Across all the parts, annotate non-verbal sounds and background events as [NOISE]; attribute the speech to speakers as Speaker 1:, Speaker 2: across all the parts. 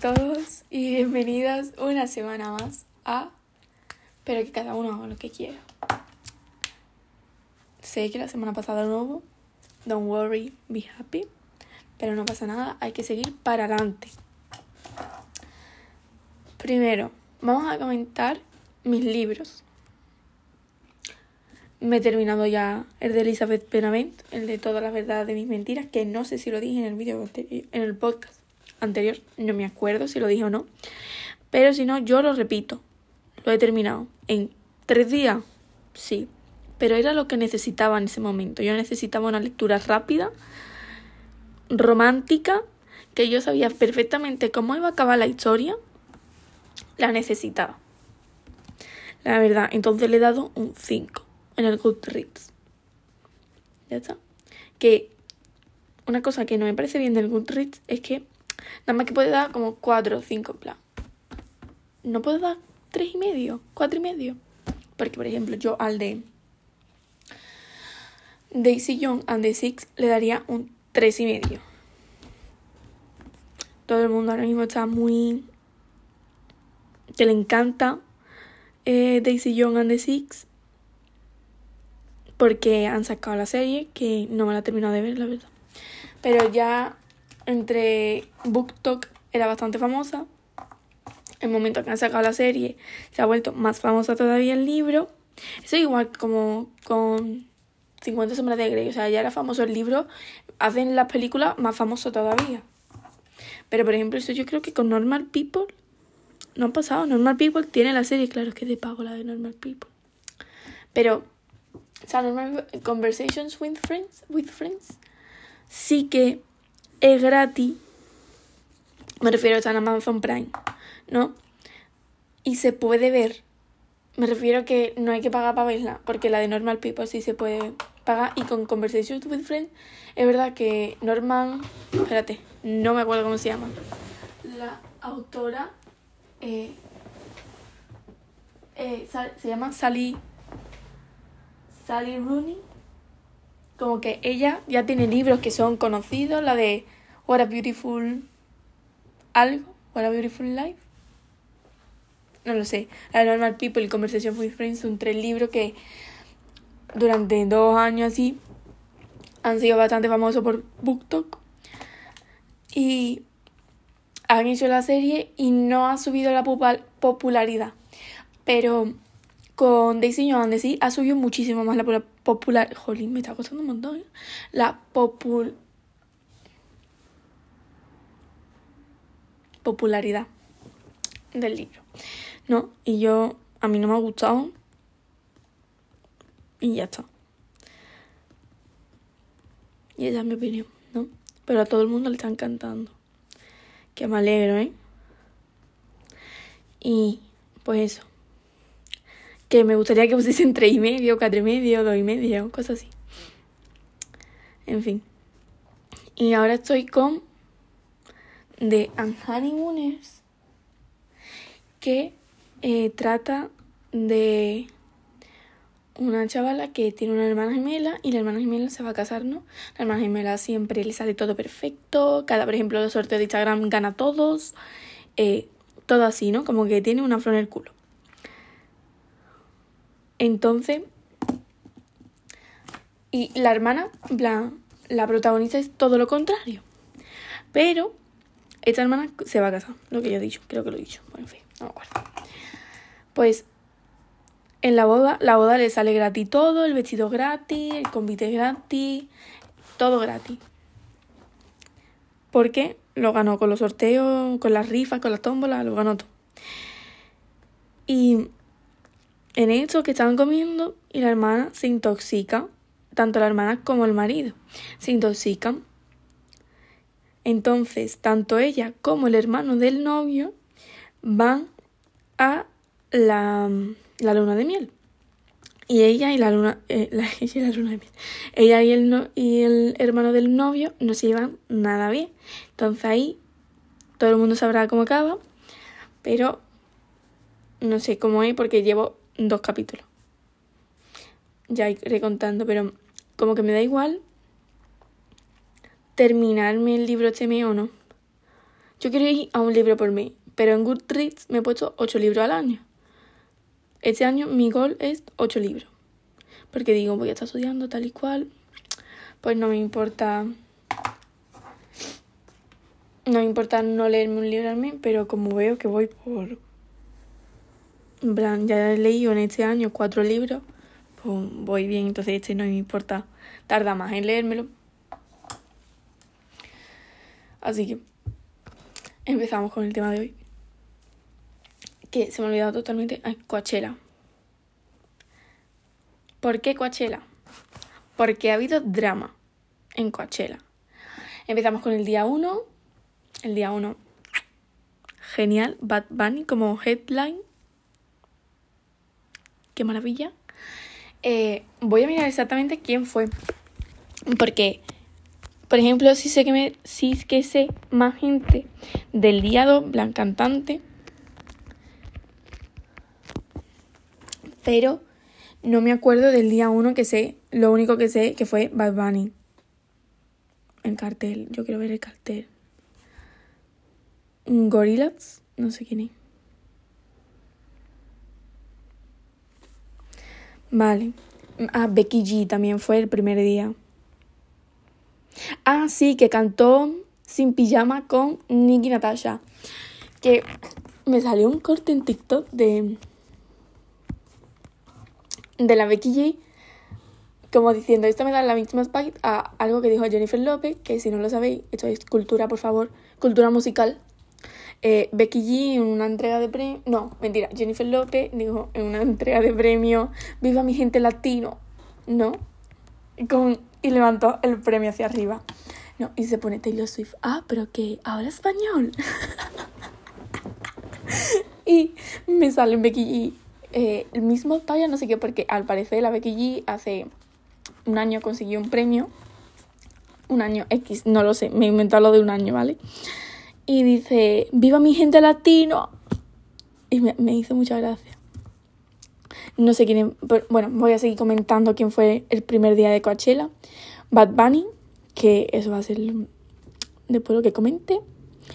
Speaker 1: todos y bienvenidas una semana más a Pero que cada uno haga lo que quiera. Sé que la semana pasada no hubo, don't worry, be happy, pero no pasa nada, hay que seguir para adelante. Primero, vamos a comentar mis libros. Me he terminado ya el de Elizabeth Benavent, el de Todas las verdades de mis mentiras, que no sé si lo dije en el vídeo en el podcast anterior, no me acuerdo si lo dije o no. Pero si no, yo lo repito. Lo he terminado. ¿En tres días? Sí. Pero era lo que necesitaba en ese momento. Yo necesitaba una lectura rápida, romántica, que yo sabía perfectamente cómo iba a acabar la historia. La necesitaba. La verdad, entonces le he dado un 5 en el Goodreads. Ya está. Que una cosa que no me parece bien del Goodreads es que nada más que puede dar como 4 o 5 en plan. No puedo dar 3 y medio, 4 y medio. Porque, por ejemplo, yo al de Daisy Young and the Six le daría un 3 y medio. Todo el mundo ahora mismo está muy... que le encanta eh, Daisy Young and the Six porque han sacado la serie, que no me la he terminado de ver, la verdad. Pero ya entre BookTok era bastante famosa. El momento que han sacado la serie se ha vuelto más famosa todavía el libro. Eso es igual como con 50 sombras de Grey. O sea, ya era famoso el libro. Hacen las películas más famosas todavía. Pero por ejemplo, eso yo creo que con Normal People no ha pasado. Normal People tiene la serie, claro, es que es de pago la de Normal People. Pero o sea, normal Conversations with Friends, with Friends, sí que es gratis. Me refiero a Amazon Prime, ¿no? Y se puede ver. Me refiero que no hay que pagar para verla, porque la de Normal People sí se puede pagar. Y con Conversations with Friends, es verdad que Norman. Espérate, no me acuerdo cómo se llama. La autora. Eh, eh, se llama Sally Sally Rooney, como que ella ya tiene libros que son conocidos, la de What a Beautiful algo, What a Beautiful Life. No lo sé. La de Normal People y Conversation with Friends son tres libros que durante dos años así han sido bastante famosos por BookTok. Y han hecho la serie y no ha subido la popularidad. Pero con Daisy Joan sí ha subido muchísimo más la popular... Jolín, me está costando un montón. ¿eh? La popul... popularidad del libro. ¿No? Y yo... A mí no me ha gustado. Y ya está. Y esa es mi opinión, ¿no? Pero a todo el mundo le está encantando. Que me alegro, ¿eh? Y pues eso que me gustaría que pusiesen tres y medio, cuatro y medio, dos y medio, cosas así. En fin. Y ahora estoy con The Unhoneymooners, que eh, trata de una chavala que tiene una hermana gemela y la hermana gemela se va a casar, ¿no? La hermana gemela siempre le sale todo perfecto, cada, por ejemplo, los sorteos de Instagram gana todos, eh, todo así, ¿no? Como que tiene una flor en el culo. Entonces, y la hermana, la, la protagonista es todo lo contrario. Pero esta hermana se va a casar, lo que yo he dicho, creo que lo he dicho. Bueno, en fin, no me acuerdo. Pues en la boda, la boda le sale gratis todo, el vestido gratis, el convite gratis, todo gratis. Porque lo ganó con los sorteos, con las rifas, con las tómbolas, lo ganó todo. Y en eso que estaban comiendo y la hermana se intoxica, tanto la hermana como el marido se intoxican. Entonces, tanto ella como el hermano del novio van a la, la luna de miel. Y ella y la luna, eh, [LAUGHS] ella y la luna de miel. Ella el, no, y el hermano del novio no se llevan nada bien. Entonces ahí todo el mundo sabrá cómo acaba. Pero no sé cómo es porque llevo dos capítulos. Ya iré contando, pero como que me da igual terminarme el libro este o no. yo quiero ir a un libro por mí, pero en Goodreads me he puesto 8 libros al año. Este año mi gol es 8 libros. Porque digo, voy a estar estudiando tal y cual. Pues no me importa. No me importa no leerme un libro al mes, pero como veo que voy por. En plan, ya he leído en este año cuatro libros, pues voy bien, entonces este no me importa. Tarda más en leérmelo. Así que empezamos con el tema de hoy. Que se me ha olvidado totalmente. Ay, Coachella. ¿Por qué Coachella? Porque ha habido drama en Coachella. Empezamos con el día 1. El día 1. Genial. Bad Bunny como headline. Qué maravilla. Eh, voy a mirar exactamente quién fue. Porque, por ejemplo, si sé que si es que sé más gente del día 2, Blan cantante. Pero no me acuerdo del día 1 que sé, lo único que sé que fue Bad Bunny. El cartel, yo quiero ver el cartel. Gorillaz, no sé quién es. Vale. Ah, Becky G también fue el primer día. Ah, sí, que cantó sin pijama con Nicki Natasha. Que me salió un corte en TikTok de de la Becky G, como diciendo, esto me da la misma spike a algo que dijo Jennifer López, que si no lo sabéis, esto es cultura, por favor, cultura musical. Eh, Becky G en una entrega de premio, no, mentira, Jennifer López dijo en una entrega de premio, viva mi gente latino, ¿no? Con, y levantó el premio hacia arriba. No, y se pone Taylor Swift, ah, pero que habla español. [LAUGHS] y me sale Becky G eh, el mismo talla, no sé qué, porque al parecer la Becky G hace un año consiguió un premio. Un año X, no lo sé, me he inventado lo de un año, ¿vale? Y dice, viva mi gente latino. Y me, me hizo mucha gracia. No sé quién es, bueno, voy a seguir comentando quién fue el primer día de Coachella. Bad Bunny, que eso va a ser después lo que comente.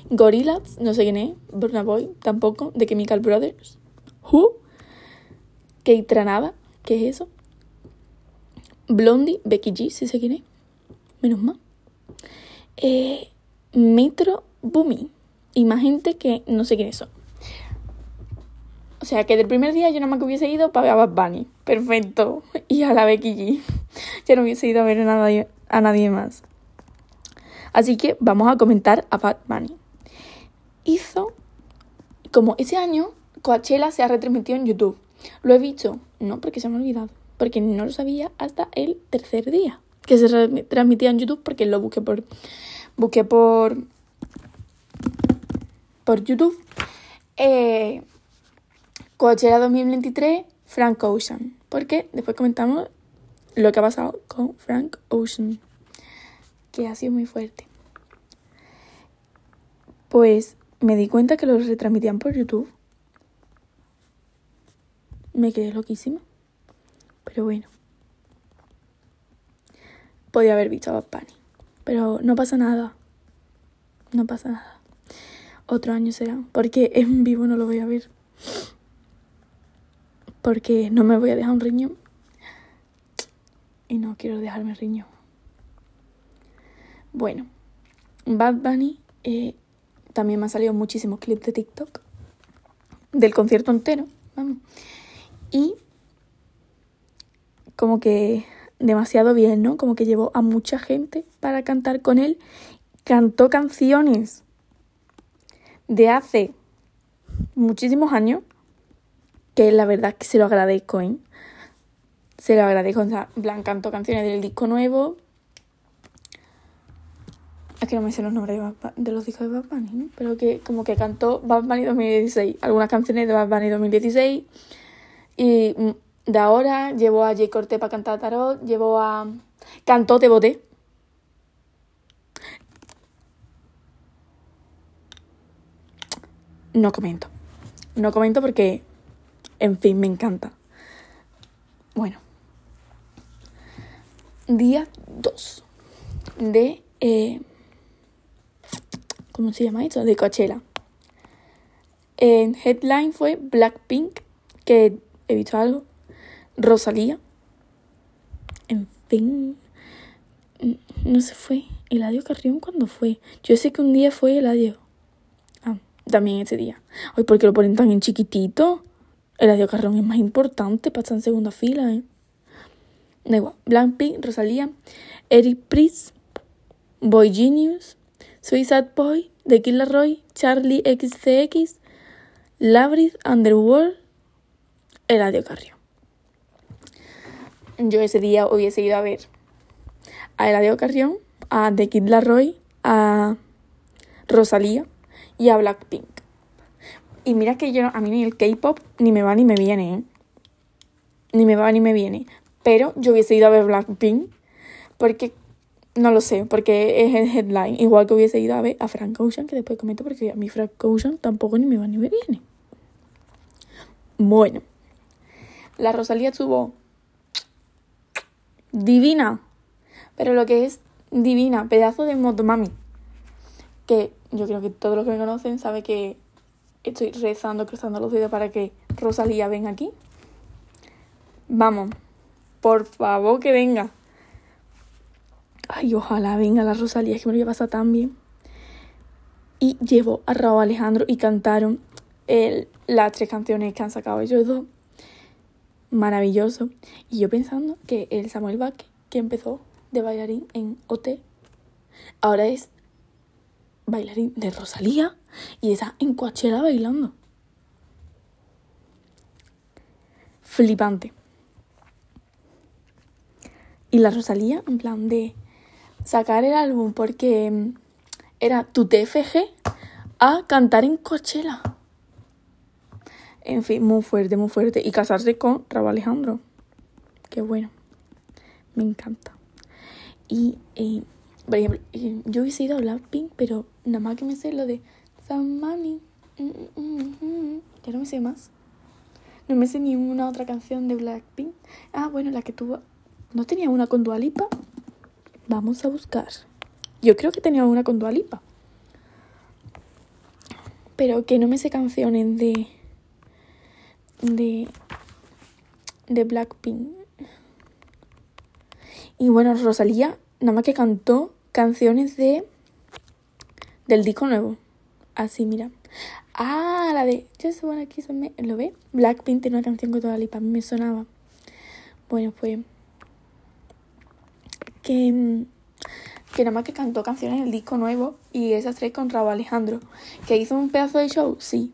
Speaker 1: Gorillaz, no sé quién es. Burna Boy, tampoco. The Chemical Brothers. Who, Keitranada, ¿qué es eso? Blondie, Becky G, si se quiere. Menos mal. Eh, Metro Boomy. Y más gente que no sé quiénes son. O sea, que del primer día yo nada más que hubiese ido para ver a Bad Bunny. Perfecto. Y a la Becky G. [LAUGHS] Ya no hubiese ido a ver a nadie, a nadie más. Así que vamos a comentar a Bad Bunny. Hizo, como ese año, Coachella se ha retransmitido en YouTube. ¿Lo he visto? No, porque se me ha olvidado. Porque no lo sabía hasta el tercer día. Que se transmitía en YouTube porque lo busqué por. Busqué por. Por YouTube. Eh, Coachella 2023, Frank Ocean. Porque después comentamos lo que ha pasado con Frank Ocean. Que ha sido muy fuerte. Pues me di cuenta que lo retransmitían por YouTube me quedé loquísima. Pero bueno. Podía haber visto a Bad Pero no pasa nada. No pasa nada. Otro año será. Porque [LAUGHS] en vivo no lo voy a ver. Porque no me voy a dejar un riñón. Y no quiero dejarme riñón. Bueno. Bad Bunny. Eh, también me han salido muchísimos clips de TikTok. Del concierto entero. Vamos. Y como que demasiado bien, ¿no? Como que llevó a mucha gente para cantar con él. Cantó canciones de hace muchísimos años, que la verdad que se lo agradezco, ¿eh? Se lo agradezco, o sea, Blan cantó canciones del disco nuevo. Es que no me sé los nombres de, los discos de Bad Bunny. Pero que como que cantó Bad Bunny 2016, algunas canciones de Bad Bunny 2016 y mm, de ahora llevo a Jay Corté para cantar tarot, llevo a Cantó Te Boté. No comento. No comento porque, en fin, me encanta. Bueno. Día 2 de... Eh, ¿cómo se llama esto? De Coachella. En headline fue Blackpink, que he visto algo. Rosalía. En fin. No se fue. Eladio Carrión, ¿cuándo fue? Yo sé que un día fue Eladio. También ese día. Ay, ¿por qué lo ponen tan en chiquitito? Eladio Carrión es más importante para estar en segunda fila, ¿eh? Da igual. Rosalía, Eric Priest, Boy Genius, Suicide Boy, The Killer Roy, Charlie XCX, Labyrinth, Underworld, Eladio Carrión. Yo ese día hubiese ido a ver a Eladio Carrión, a The Kid Laroi, a Rosalía y a Blackpink. Y mira que yo, a mí el K-pop ni me va ni me viene, ¿eh? Ni me va ni me viene. Pero yo hubiese ido a ver Blackpink porque, no lo sé, porque es el headline. Igual que hubiese ido a ver a Frank Ocean, que después comento porque a mí Frank Ocean tampoco ni me va ni me viene. Bueno, la Rosalía estuvo divina. Pero lo que es divina, pedazo de motomami. Que yo creo que todos los que me conocen saben que estoy rezando, cruzando los dedos para que Rosalía venga aquí. Vamos, por favor que venga. Ay, ojalá venga la Rosalía, que me lo voy a pasar tan bien. Y llevo a Raúl Alejandro y cantaron las tres canciones que han sacado ellos dos. Maravilloso. Y yo pensando que el Samuel Vázquez, que empezó de bailarín en OT, ahora es bailarín de Rosalía y está en Coachella bailando. Flipante. Y la Rosalía, en plan de sacar el álbum porque mm, era tu TFG a cantar en Coachella. En fin, muy fuerte, muy fuerte. Y casarse con Raúl Alejandro. Qué bueno. Me encanta. Y, eh, por ejemplo, eh, yo hubiese ido a Blackpink, pero nada más que me sé lo de Some Money. Mm, mm, mm, ya no me sé más. No me sé ni una otra canción de Blackpink. Ah, bueno, la que tuvo. ¿No tenía una con Dualipa? Vamos a buscar. Yo creo que tenía una con Dualipa. Pero que no me sé canciones de de, de Blackpink. Y bueno, Rosalía nada más que cantó canciones de del disco nuevo. Así, mira. Ah, la de Just Wanna Kiss Me. ¿Lo ve? Blackpink tiene una canción con toda lipa. A mí me sonaba. Bueno, pues. Que. Que nada más que cantó canciones del disco nuevo. Y esas tres con Raúl Alejandro. Que hizo un pedazo de show, sí.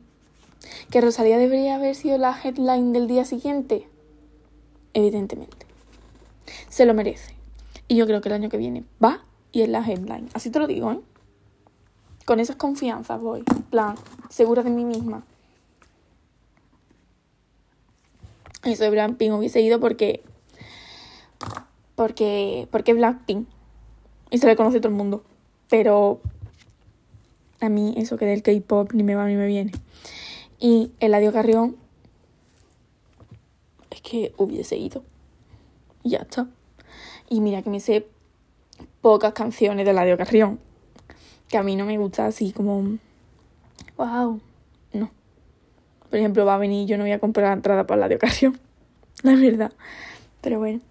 Speaker 1: ¿Que Rosalía debería haber sido la headline del día siguiente? Evidentemente. Se lo merece. Y yo creo que el año que viene va y es la headline. Así te lo digo, ¿eh? Con esas confianzas voy. plan, segura de mí misma. Eso de Blackpink hubiese ido porque. Porque. Porque Blackpink. Y se le conoce todo el mundo. Pero. A mí eso que del K-pop ni me va ni me viene. Y Eladio Carrión es que hubiese ido. Y ya está. Y mira que me sé pocas canciones de Eladio Carrión. Que a mí no me gusta así como... ¡Wow! No. Por ejemplo, va a venir yo no voy a comprar la entrada para Eladio Carrión. [LAUGHS] La verdad. Pero bueno.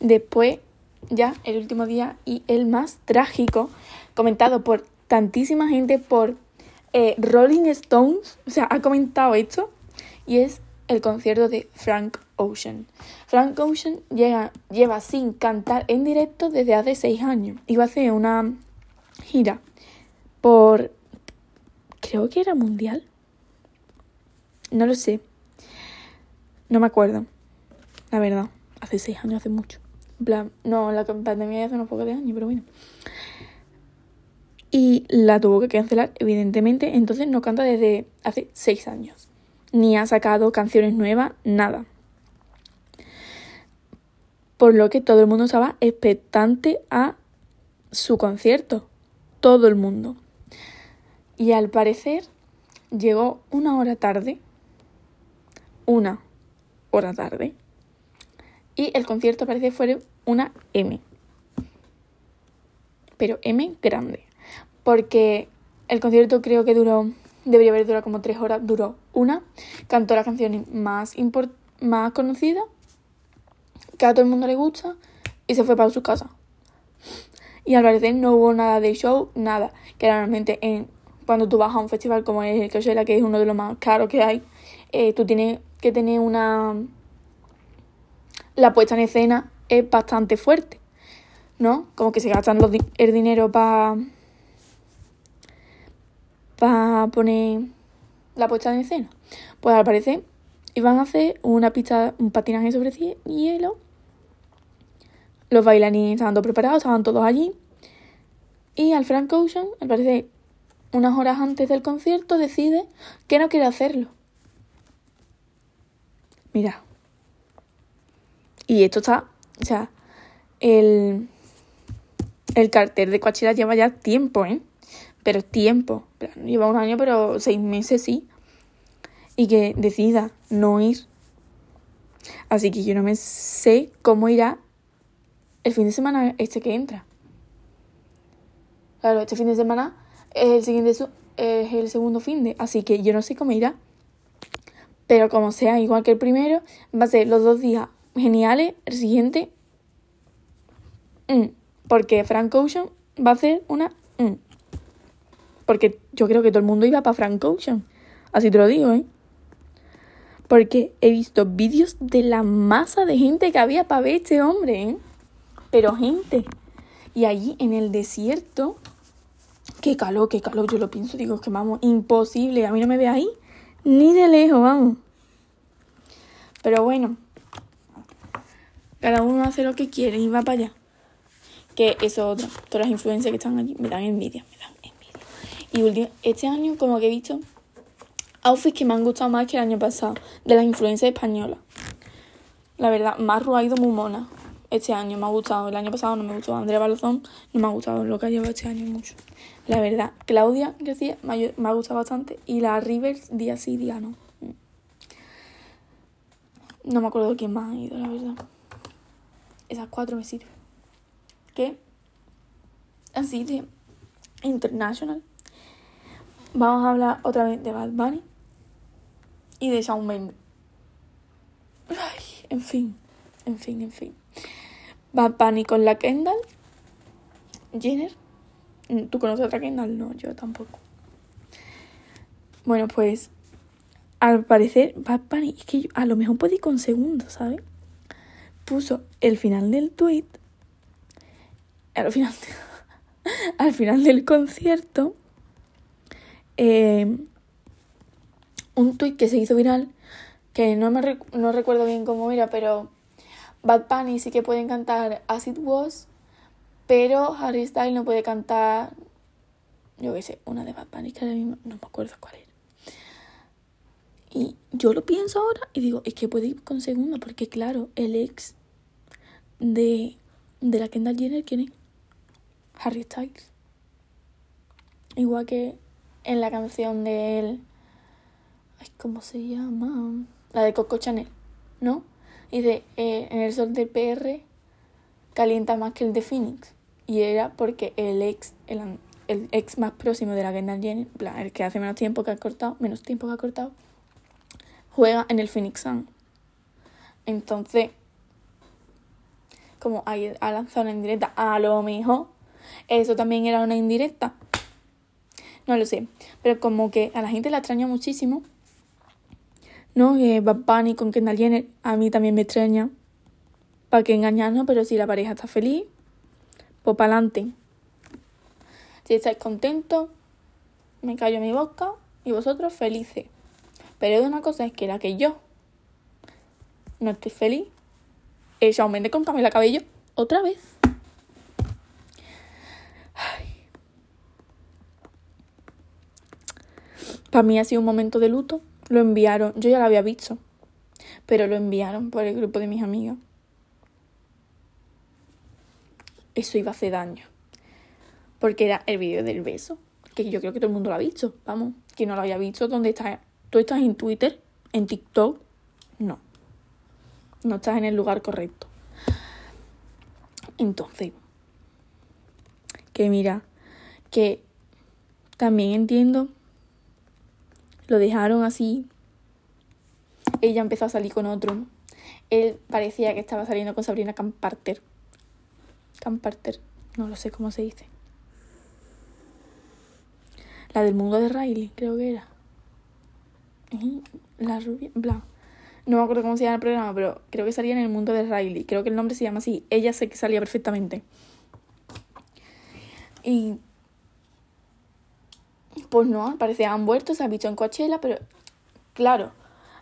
Speaker 1: Después, ya el último día y el más trágico, comentado por tantísima gente por eh, Rolling Stones, o sea, ha comentado esto y es el concierto de Frank Ocean. Frank Ocean lleva sin cantar en directo desde hace seis años. Iba a hacer una gira por, creo que era mundial. No lo sé. No me acuerdo. La verdad. Hace seis años, hace mucho. no, la pandemia hace unos pocos años, pero bueno y la tuvo que cancelar, evidentemente, entonces no canta desde hace seis años. Ni ha sacado canciones nuevas, nada. Por lo que todo el mundo estaba expectante a su concierto. Todo el mundo. Y al parecer llegó una hora tarde. Una hora tarde. Y el concierto parece fue una M. Pero M grande porque el concierto creo que duró, debería haber durado como tres horas, duró una, cantó las canciones más, más conocidas, que a todo el mundo le gusta, y se fue para su casa. Y al parecer no hubo nada de show, nada, que realmente en, cuando tú vas a un festival como es el Coachella, que es uno de los más caros que hay, eh, tú tienes que tener una... La puesta en escena es bastante fuerte, ¿no? Como que se gastan los, el dinero para para poner la puesta en escena. Pues al parecer iban a hacer una pista, un patinaje sobre hielo. Los bailarines estaban todos preparados, estaban todos allí. Y al Frank Ocean, al parecer, unas horas antes del concierto, decide que no quiere hacerlo. Mira. Y esto está, o sea, el, el cartel de Coachella lleva ya tiempo, ¿eh? Pero tiempo. Lleva un año, pero seis meses sí. Y que decida no ir. Así que yo no me sé cómo irá el fin de semana este que entra. Claro, este fin de semana es el siguiente es el segundo fin de, así que yo no sé cómo irá. Pero como sea, igual que el primero, va a ser los dos días geniales, el siguiente, mm, porque Frank Ocean va a hacer una mm. Porque yo creo que todo el mundo iba para Frank Ocean. Así te lo digo, ¿eh? Porque he visto vídeos de la masa de gente que había para ver este hombre, ¿eh? Pero gente. Y allí en el desierto, qué calor, qué calor. Yo lo pienso, digo, que vamos, imposible. A mí no me ve ahí ni de lejos, vamos. Pero bueno, cada uno hace lo que quiere y va para allá. Que eso. Todas las influencias que están allí me dan envidia, me dan. Y este año como que he visto outfits que me han gustado más que el año pasado. De las influencias españolas. La verdad, Marru ha ido muy mona. Este año me ha gustado. El año pasado no me gustó. Andrea Balozón no me ha gustado. Lo que ha llevado este año mucho. La verdad, Claudia García me ha, gustado bastante. Y la Rivers día sí, día no. No me acuerdo quién más ha ido, la verdad. Esas cuatro me sirven. ¿Qué? Así de international. Vamos a hablar otra vez de Bad Bunny y de Shawn Mendes. Ay, en fin, en fin, en fin. Bad Bunny con la Kendall. Jenner. ¿Tú conoces a otra Kendall? No, yo tampoco. Bueno, pues al parecer Bad Bunny, es que a lo mejor ir con segundos, ¿sabes? Puso el final del tweet, al final, [LAUGHS] al final del concierto, eh, un tweet que se hizo viral, que no, me no recuerdo bien cómo era, pero Bad Bunny sí que puede cantar As It Was, pero Harry Styles no puede cantar, yo qué sé, una de Bad Bunny que ahora mismo no me acuerdo cuál era. Y yo lo pienso ahora y digo, es que puede ir con segunda, porque claro, el ex de, de la Kendall Jenner, ¿quién es? Harry Styles. Igual que en la canción de él. ¿cómo se llama? La de Coco Chanel, ¿no? De eh, En el sol del PR calienta más que el de Phoenix. Y era porque el ex, el, el ex más próximo de la Kendall Jenner, el que hace menos tiempo que ha cortado, menos tiempo que ha cortado, juega en el Phoenix Sun. Entonces, como ha lanzado una indirecta, a lo mejor eso también era una indirecta. No lo sé. Pero como que a la gente la extraña muchísimo. ¿No? Eh, Bad Bunny con Kendall Jenner a mí también me extraña. ¿Para qué engañarnos? Pero si la pareja está feliz, pues para adelante. Si estáis contentos, me callo mi boca y vosotros felices. Pero una cosa es que la que yo no estoy feliz, ella aumente con Camila Cabello otra vez. Para mí ha sido un momento de luto. Lo enviaron, yo ya lo había visto, pero lo enviaron por el grupo de mis amigas. Eso iba a hacer daño. Porque era el vídeo del beso, que yo creo que todo el mundo lo ha visto. Vamos, que no lo había visto, ¿dónde está? ¿Tú estás en Twitter? ¿En TikTok? No. No estás en el lugar correcto. Entonces, que mira, que también entiendo, lo dejaron así. Ella empezó a salir con otro. Él parecía que estaba saliendo con Sabrina Camparter. Camparter, no lo sé cómo se dice. La del mundo de Riley, creo que era. La rubia, bla. No me acuerdo cómo se llama el programa, pero creo que salía en el mundo de Riley. Creo que el nombre se llama así. Ella sé que salía perfectamente. Y. Pues no, al parecer han vuelto, se ha visto en Coachella, pero. Claro,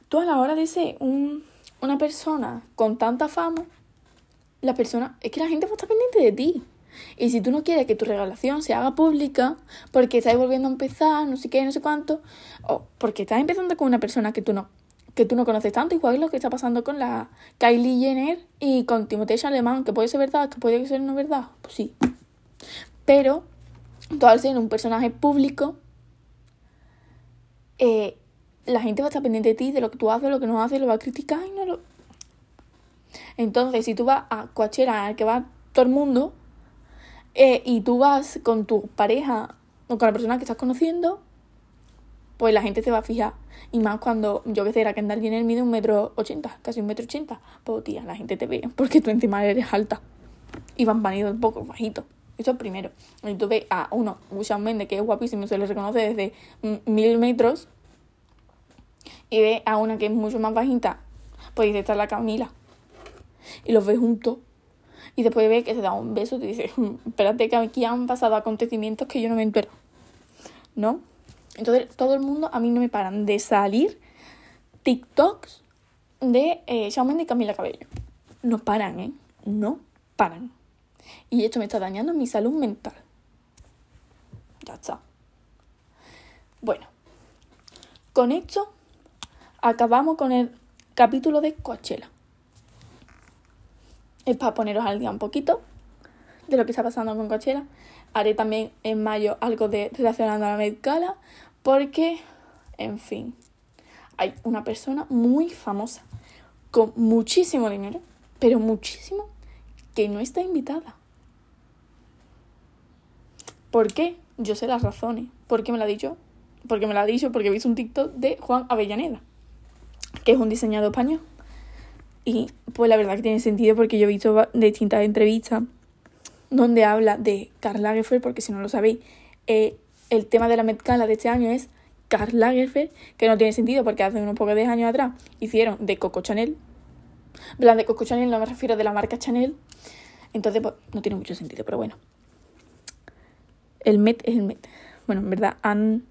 Speaker 1: tú a la hora de ser un, una persona con tanta fama, la persona. Es que la gente va pendiente de ti. Y si tú no quieres que tu relación se haga pública, porque estás volviendo a empezar, no sé qué, no sé cuánto, o porque estás empezando con una persona que tú no, que tú no conoces tanto, igual es lo que está pasando con la Kylie Jenner y con Timothée Chalamet, que puede ser verdad, que puede ser no verdad, pues sí. Pero, tú al ser un personaje público, la gente va a estar pendiente de ti, de lo que tú haces, lo que no haces, lo va a criticar y no lo... Entonces, si tú vas a Coachella, al que va todo el mundo, eh, y tú vas con tu pareja o con la persona que estás conociendo, pues la gente te va a fijar. Y más cuando yo que sé, era Kendall Jenner mide un metro ochenta, casi un metro ochenta. Pues tía, la gente te ve porque tú encima eres alta. Y van vanido un poco bajito. Eso es primero. Y tú ves a uno, Shawn Mendes, que es guapísimo, se le reconoce desde mil metros. Y ves a una que es mucho más bajita, pues dice, esta es la Camila. Y los ves juntos y después ve que se da un beso y te dice, hmm, espérate que aquí han pasado acontecimientos que yo no me entero. ¿No? Entonces todo el mundo, a mí no me paran de salir TikToks de eh, Shawn y Camila Cabello. No paran, ¿eh? No paran. Y esto me está dañando mi salud mental. Ya está. Bueno, con esto acabamos con el capítulo de Coachella es para poneros al día un poquito de lo que está pasando con Coachella. Haré también en mayo algo de relacionado a la Met porque, en fin, hay una persona muy famosa con muchísimo dinero, pero muchísimo, que no está invitada. ¿Por qué? Yo sé las razones. ¿Por qué me la ha dicho? Porque me la ha dicho porque he visto un TikTok de Juan Avellaneda, que es un diseñador español. Y pues la verdad que tiene sentido porque yo he visto distintas entrevistas donde habla de Karl Lagerfeld, porque si no lo sabéis, eh, el tema de la Met de este año es Karl Lagerfeld, que no tiene sentido porque hace unos pocos años atrás hicieron de Coco Chanel. Plan de Coco Chanel no me refiero de la marca Chanel. Entonces, pues no tiene mucho sentido, pero bueno. El Met es el Met. Bueno, en verdad, Ann.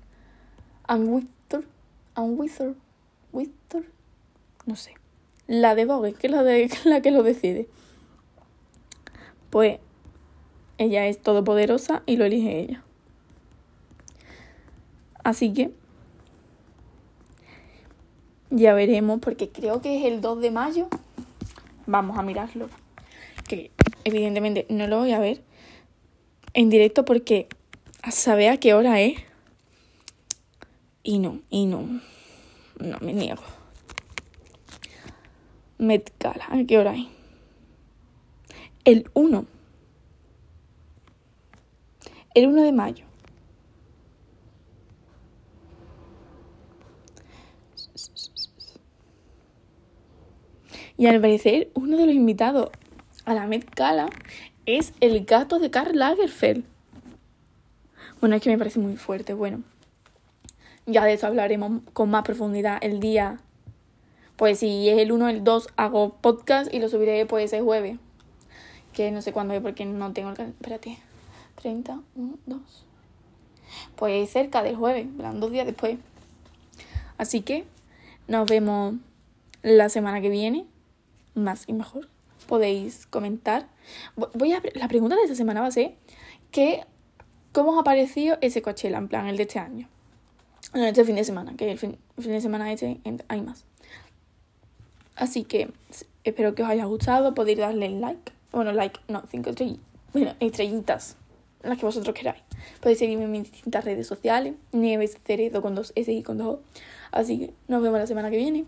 Speaker 1: Ann Victor. Ann Victor. Victor. No sé la de Vogue, que es la, de, [LAUGHS] la que lo decide. Pues ella es todopoderosa y lo elige ella. Así que ya veremos, porque creo que es el 2 de mayo. Vamos a mirarlo. Que evidentemente no lo voy a ver en directo porque a saber a qué hora es. Y no, y no. No me niego. Met ¿A qué hora hay? El 1. El 1 de mayo. Y al parecer, uno de los invitados a la Met Gala es el gato de Karl Lagerfeld. Bueno, es que me parece muy fuerte. Bueno, ya de eso hablaremos con más profundidad el día pues si es el 1 el 2 hago podcast y lo subiré pues ese jueves. Que no sé cuándo es porque no tengo el Espérate. 30, 1, 2. Pues cerca del jueves, dos días después. Así que nos vemos la semana que viene. Más y mejor. Podéis comentar. Voy a, la pregunta de esta semana va a ser que, ¿cómo os ha parecido ese Coachella? En plan, el de este año. No, este fin de semana, que el fin, fin de semana este hay más. Así que espero que os haya gustado. Podéis darle like. Bueno, like, no, cinco estrellitas. Bueno, estrellitas. Las que vosotros queráis. Podéis seguirme en mis distintas redes sociales. Nieves Cerezo con dos S y con dos O. Así que nos vemos la semana que viene.